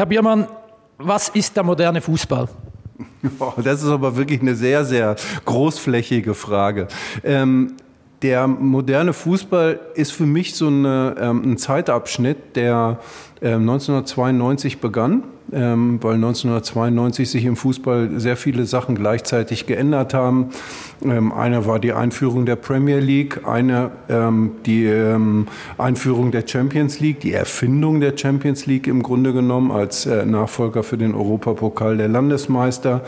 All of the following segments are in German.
Herr Biermann, was ist der moderne Fußball? Das ist aber wirklich eine sehr, sehr großflächige Frage. Ähm, der moderne Fußball ist für mich so eine, ähm, ein Zeitabschnitt, der äh, 1992 begann ähm, weil 1992 sich im Fußball sehr viele Sachen gleichzeitig geändert haben. Ähm, eine war die Einführung der Premier League, eine ähm, die ähm, Einführung der Champions League, die Erfindung der Champions League im Grunde genommen als äh, Nachfolger für den Europapokal der Landesmeister.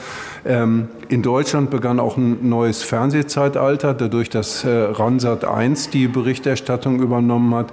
Ähm, in Deutschland begann auch ein neues Fernsehzeitalter, dadurch, dass äh, Ransat 1 die Berichterstattung übernommen hat.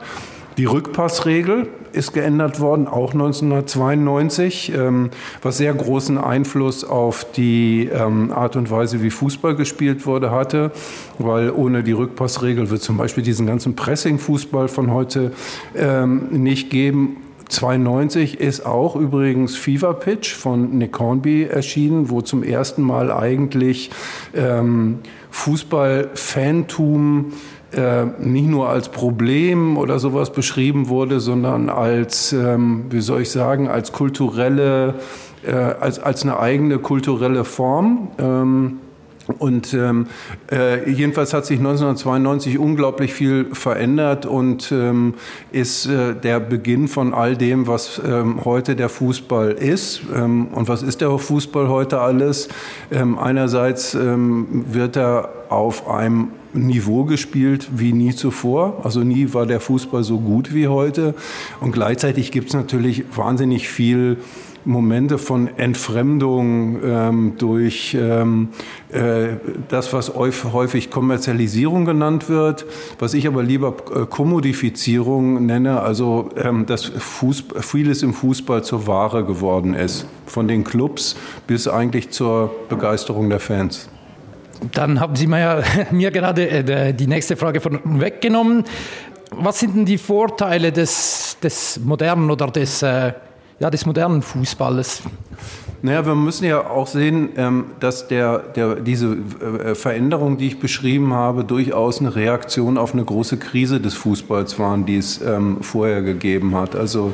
Die Rückpassregel ist geändert worden, auch 1992, ähm, was sehr großen Einfluss auf die ähm, Art und Weise, wie Fußball gespielt wurde, hatte, weil ohne die Rückpassregel wird zum Beispiel diesen ganzen Pressing-Fußball von heute ähm, nicht geben. 92 ist auch übrigens Fever Pitch von Nick Hornby erschienen, wo zum ersten Mal eigentlich ähm, Fußball-Fantum äh, nicht nur als Problem oder sowas beschrieben wurde, sondern als, ähm, wie soll ich sagen, als kulturelle, äh, als, als eine eigene kulturelle Form. Ähm, und ähm, äh, jedenfalls hat sich 1992 unglaublich viel verändert und ähm, ist äh, der Beginn von all dem, was ähm, heute der Fußball ist. Ähm, und was ist der Fußball heute alles? Ähm, einerseits ähm, wird er auf einem Niveau gespielt wie nie zuvor. Also nie war der Fußball so gut wie heute. Und gleichzeitig gibt es natürlich wahnsinnig viel Momente von Entfremdung ähm, durch ähm, äh, das, was häufig Kommerzialisierung genannt wird, was ich aber lieber äh, Kommodifizierung nenne, also ähm, dass Fußball, vieles im Fußball zur Ware geworden ist, von den Clubs bis eigentlich zur Begeisterung der Fans. Dann haben Sie mir, mir gerade äh, die nächste Frage von weggenommen. Was sind denn die Vorteile des, des modernen oder des, äh, ja, des modernen Fußballes? Naja, wir müssen ja auch sehen, ähm, dass der, der, diese äh, Veränderung, die ich beschrieben habe, durchaus eine Reaktion auf eine große Krise des Fußballs waren, die es ähm, vorher gegeben hat. Also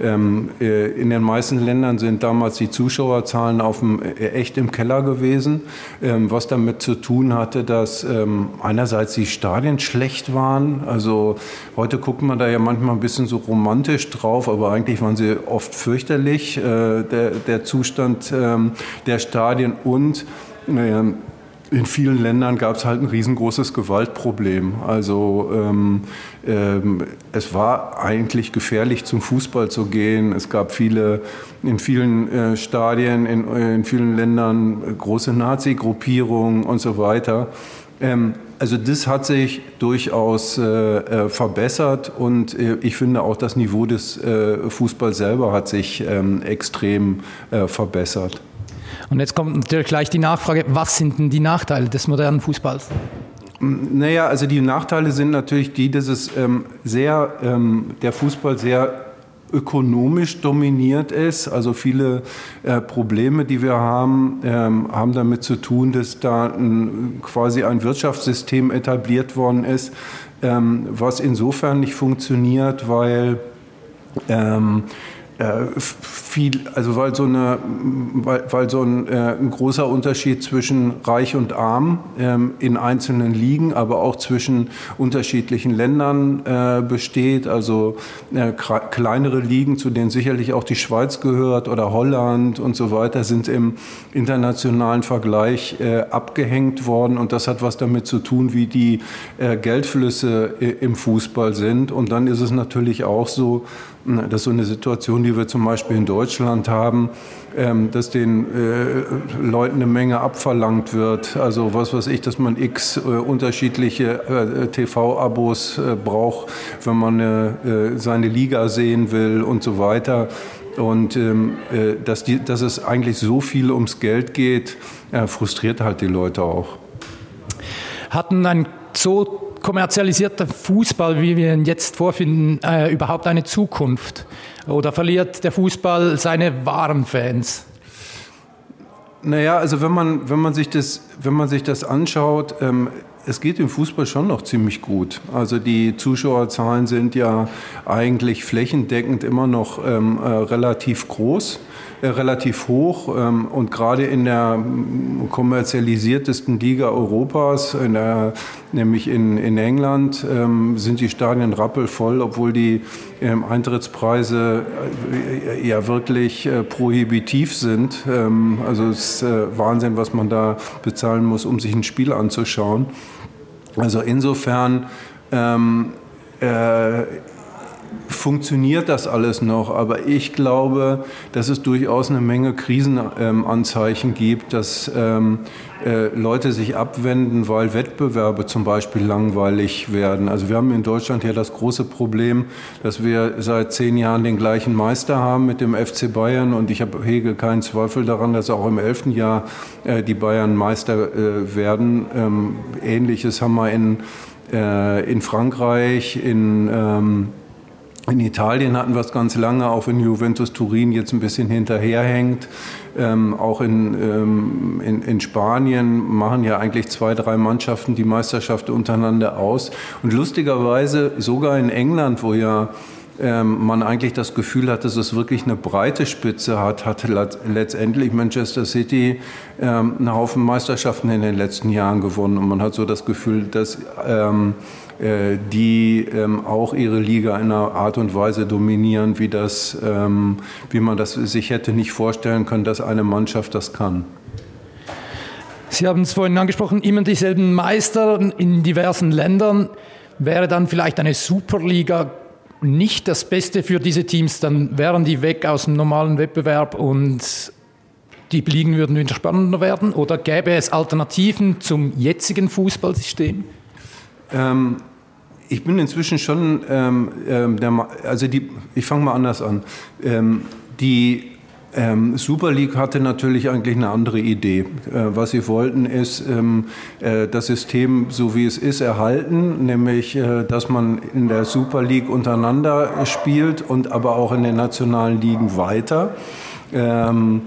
ähm, äh, in den meisten Ländern sind damals die Zuschauerzahlen auf dem, äh, echt im Keller gewesen, was damit zu tun hatte, dass einerseits die Stadien schlecht waren. Also heute guckt man da ja manchmal ein bisschen so romantisch drauf, aber eigentlich waren sie oft fürchterlich, der, der Zustand ähm, der Stadien und naja, in vielen Ländern gab es halt ein riesengroßes Gewaltproblem. Also ähm, ähm, es war eigentlich gefährlich, zum Fußball zu gehen. Es gab viele, in vielen äh, Stadien, in, in, vielen Ländern äh, große Nazi-Gruppierungen und so weiter. Ähm, also das hat sich durchaus äh, äh verbessert und äh, ich finde auch das Niveau des äh, Fußballs selber hat sich ähm, extrem äh, verbessert. Und jetzt kommt natürlich gleich die Nachfrage, was sind denn die Nachteile des modernen Fußballs? Naja, also die Nachteile sind natürlich die, dass es ähm, sehr, ähm, der Fußball sehr ökonomisch dominiert ist. Also viele äh, Probleme, die wir haben, ähm, haben damit zu tun, dass da ein, quasi ein Wirtschaftssystem etabliert worden ist, ähm, was insofern nicht funktioniert, weil ähm, äh, viel, also weil so, eine, weil, weil so ein, äh, ein großer Unterschied zwischen Reich und Arm ähm, in einzelnen Ligen, aber auch zwischen unterschiedlichen Ländern äh, besteht. Also äh, kleinere Ligen, zu denen sicherlich auch die Schweiz gehört oder Holland und so weiter, sind im internationalen Vergleich äh, abgehängt worden. Und das hat was damit zu tun, wie die Geldflüsse im Fußball sind. Und dann ist es natürlich auch so, das ist so eine Situation, die wir zum Beispiel in Deutschland haben, ähm, dass den äh, Leuten eine Menge abverlangt wird. Also was weiß ich, dass man x äh, unterschiedliche äh, TV-Abos braucht, wenn man seine Liga sehen will und so weiter. Und ähm, dass, die, dass es eigentlich so viel ums Geld geht, frustriert halt die Leute auch. Hatten ein so kommerzialisierter Fußball, wie wir ihn jetzt vorfinden, äh, überhaupt eine Zukunft? Oder verliert der Fußball seine wahren Fans? Naja, also wenn man, wenn man, sich, das, wenn man sich das anschaut, ähm, es geht im Fußball schon noch ziemlich gut. Also die Zuschauerzahlen sind ja eigentlich flächendeckend immer noch ähm, äh, relativ groß. Äh, relativ hoch ähm, und gerade in der kommerzialisiertesten Liga Europas, in der, nämlich in, in England, ähm, sind die Stadien rappelvoll, obwohl die ähm, Eintrittspreise äh, ja wirklich äh, prohibitiv sind. also es ist Wahnsinn, was man da bezahlen muss, um sich ein Spiel anzuschauen. Also insofern ähm, äh, funktioniert das alles noch. Aber ich glaube, dass es durchaus eine Menge Krisenanzeichen ähm, gibt, dass ähm, äh, Leute sich abwenden, weil Wettbewerbe zum Beispiel langweilig werden. Also wir haben in Deutschland ja das große Problem, dass wir seit zehn Jahren den gleichen Meister haben mit dem FC Bayern und ich habe, hege keinen Zweifel daran, dass auch im elften Jahr äh, die Bayern Meister äh, werden. Ähm, Ähnliches haben wir in, äh, in Frankreich, in ähm, in Italien hatten wir es ganz lange, auch wenn Juventus Turin jetzt ein bisschen hinterherhängt. Ähm, auch in, ähm, in, in, Spanien machen ja eigentlich zwei, drei Mannschaften die Meisterschaft untereinander aus. Und lustigerweise sogar in England, wo ja man eigentlich das Gefühl hat, dass es wirklich eine breite Spitze hat, hat letztendlich Manchester City ähm, einen Haufen Meisterschaften in den letzten Jahren gewonnen. Und man hat so das Gefühl, dass ähm, äh, die ähm, auch ihre Liga in einer Art und Weise dominieren, wie, das, ähm, wie man das sich hätte nicht vorstellen können, dass eine Mannschaft das kann. Sie haben es vorhin angesprochen, immer dieselben Meister in diversen Ländern. Wäre dann vielleicht eine Superliga nicht das Beste für diese Teams, dann wären die weg aus dem normalen Wettbewerb und die Ligen würden wieder spannender werden? Oder gäbe es Alternativen zum jetzigen Fußballsystem? Ähm, ich bin inzwischen schon, ähm, ähm, der, also die, ich fange mal anders an. Ähm, die ähm, Super League hatte natürlich eigentlich eine andere Idee. Äh, was sie wollten, ist ähm, äh, das System, so wie es ist, erhalten, nämlich, äh, dass man in der Super League untereinander spielt und aber auch in den nationalen Ligen weiter. Ähm,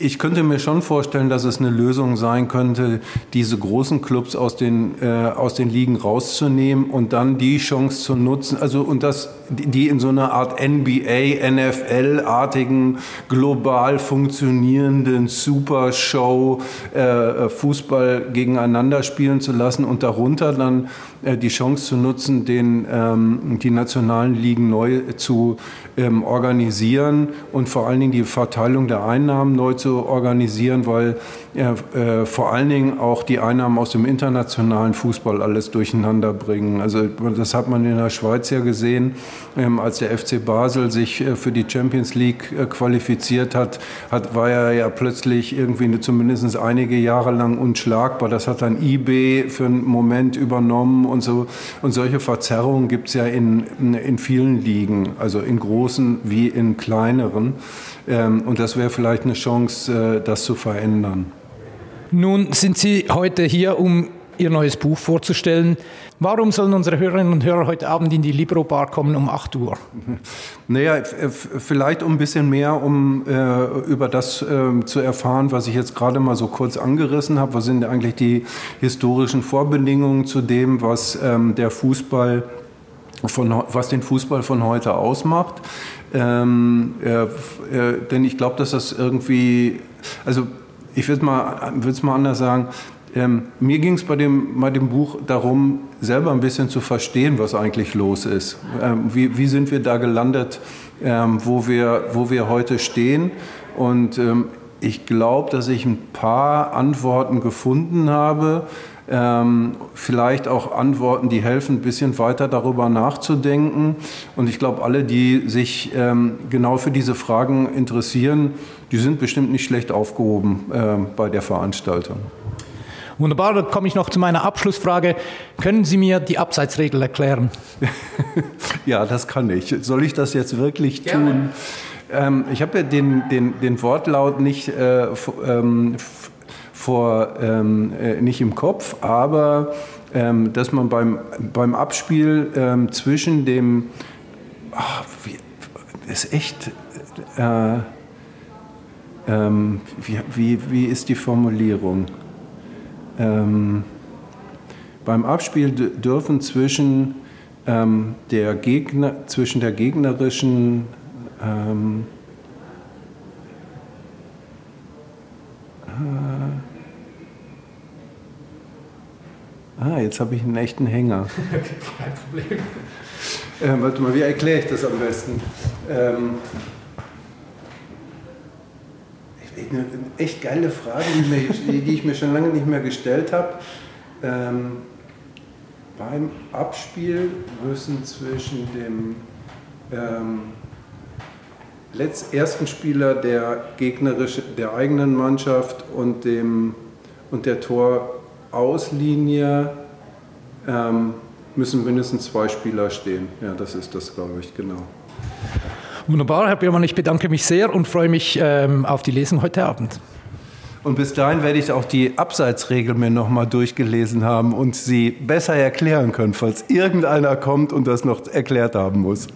ich könnte mir schon vorstellen, dass es eine Lösung sein könnte, diese großen Clubs aus den, äh, aus den Ligen rauszunehmen und dann die Chance zu nutzen, also und das, die in so einer Art NBA, NFL-artigen, global funktionierenden Supershow äh, Fußball gegeneinander spielen zu lassen und darunter dann äh, die Chance zu nutzen, den, ähm, die nationalen Ligen neu zu ähm, organisieren und vor allen Dingen die Verteilung der Einnahmen neu zu organisieren, weil äh, vor allen Dingen auch die Einnahmen aus dem internationalen Fußball alles durcheinander bringen. Also das hat man in der Schweiz ja gesehen, ähm, als der FC Basel sich äh, für die Champions League äh, qualifiziert hat, hat war er ja plötzlich irgendwie zumindest einige Jahre lang unschlagbar. Das hat dann eBay für einen Moment übernommen und so. Und solche Verzerrungen gibt es ja in, in vielen Ligen, also in großen wie in kleineren. Ähm, und das wäre vielleicht eine Chance, das zu verändern. Nun sind Sie heute hier, um Ihr neues Buch vorzustellen. Warum sollen unsere Hörerinnen und Hörer heute Abend in die Libro Bar kommen um 8 Uhr? Naja, vielleicht um ein bisschen mehr, um äh, über das äh, zu erfahren, was ich jetzt gerade mal so kurz angerissen habe. Was sind eigentlich die historischen Vorbedingungen zu dem, was ähm, der Fußball von, was den Fußball von heute ausmacht. Ähm, äh, äh denn ich glaube, dass das irgendwie, also ich würde mal, es mal anders sagen. Ähm, mir ging es bei dem, bei dem Buch darum, selber ein bisschen zu verstehen, was eigentlich los ist. Ähm, wie, wie sind wir da gelandet, ähm, wo, wir, wo wir heute stehen? Und ähm, ich glaube, dass ich ein paar Antworten gefunden habe, ähm, vielleicht auch Antworten, die helfen, ein bisschen weiter darüber nachzudenken. Und ich glaube, alle, die sich ähm, genau für diese Fragen interessieren, die sind bestimmt nicht schlecht aufgehoben äh, bei der Veranstaltung. Wunderbar, dann komme ich noch zu meiner Abschlussfrage. Können Sie mir die Abseitsregel erklären? ja, das kann ich. Soll ich das jetzt wirklich tun? Ähm, ich habe ja den, den, den Wortlaut nicht äh, ähm, vor, ähm, äh, nicht im Kopf, aber ähm, dass man beim, beim Abspiel ähm, zwischen dem, ach, wie, ist echt, äh, ähm, wie, wie, wie ist die Formulierung? Ähm, beim Abspiel dürfen zwischen ähm, der Gegner, zwischen der gegnerischen ähm, Ah, jetzt habe ich einen echten Hänger. Kein Problem. Ähm, warte mal, wie erkläre ich das am besten? Ähm, eine echt geile Frage, die, ich mir schon lange nicht mehr gestellt habe. Ähm, beim Abspiel müssen zwischen dem ähm, letzt, ersten Spieler der, gegnerische, der eigenen Mannschaft und, dem, und der Torauslinie ähm, müssen mindestens zwei Spieler stehen. Ja, das ist das, glaube ich, genau. Wunderbar, Herr Biermann, ich bedanke mich sehr und freue mich ähm, auf die Lesung heute Abend. Und bis dahin werde ich auch die Abseitsregel mir nochmal durchgelesen haben und sie besser erklären können, falls irgendeiner kommt und das noch erklärt haben muss.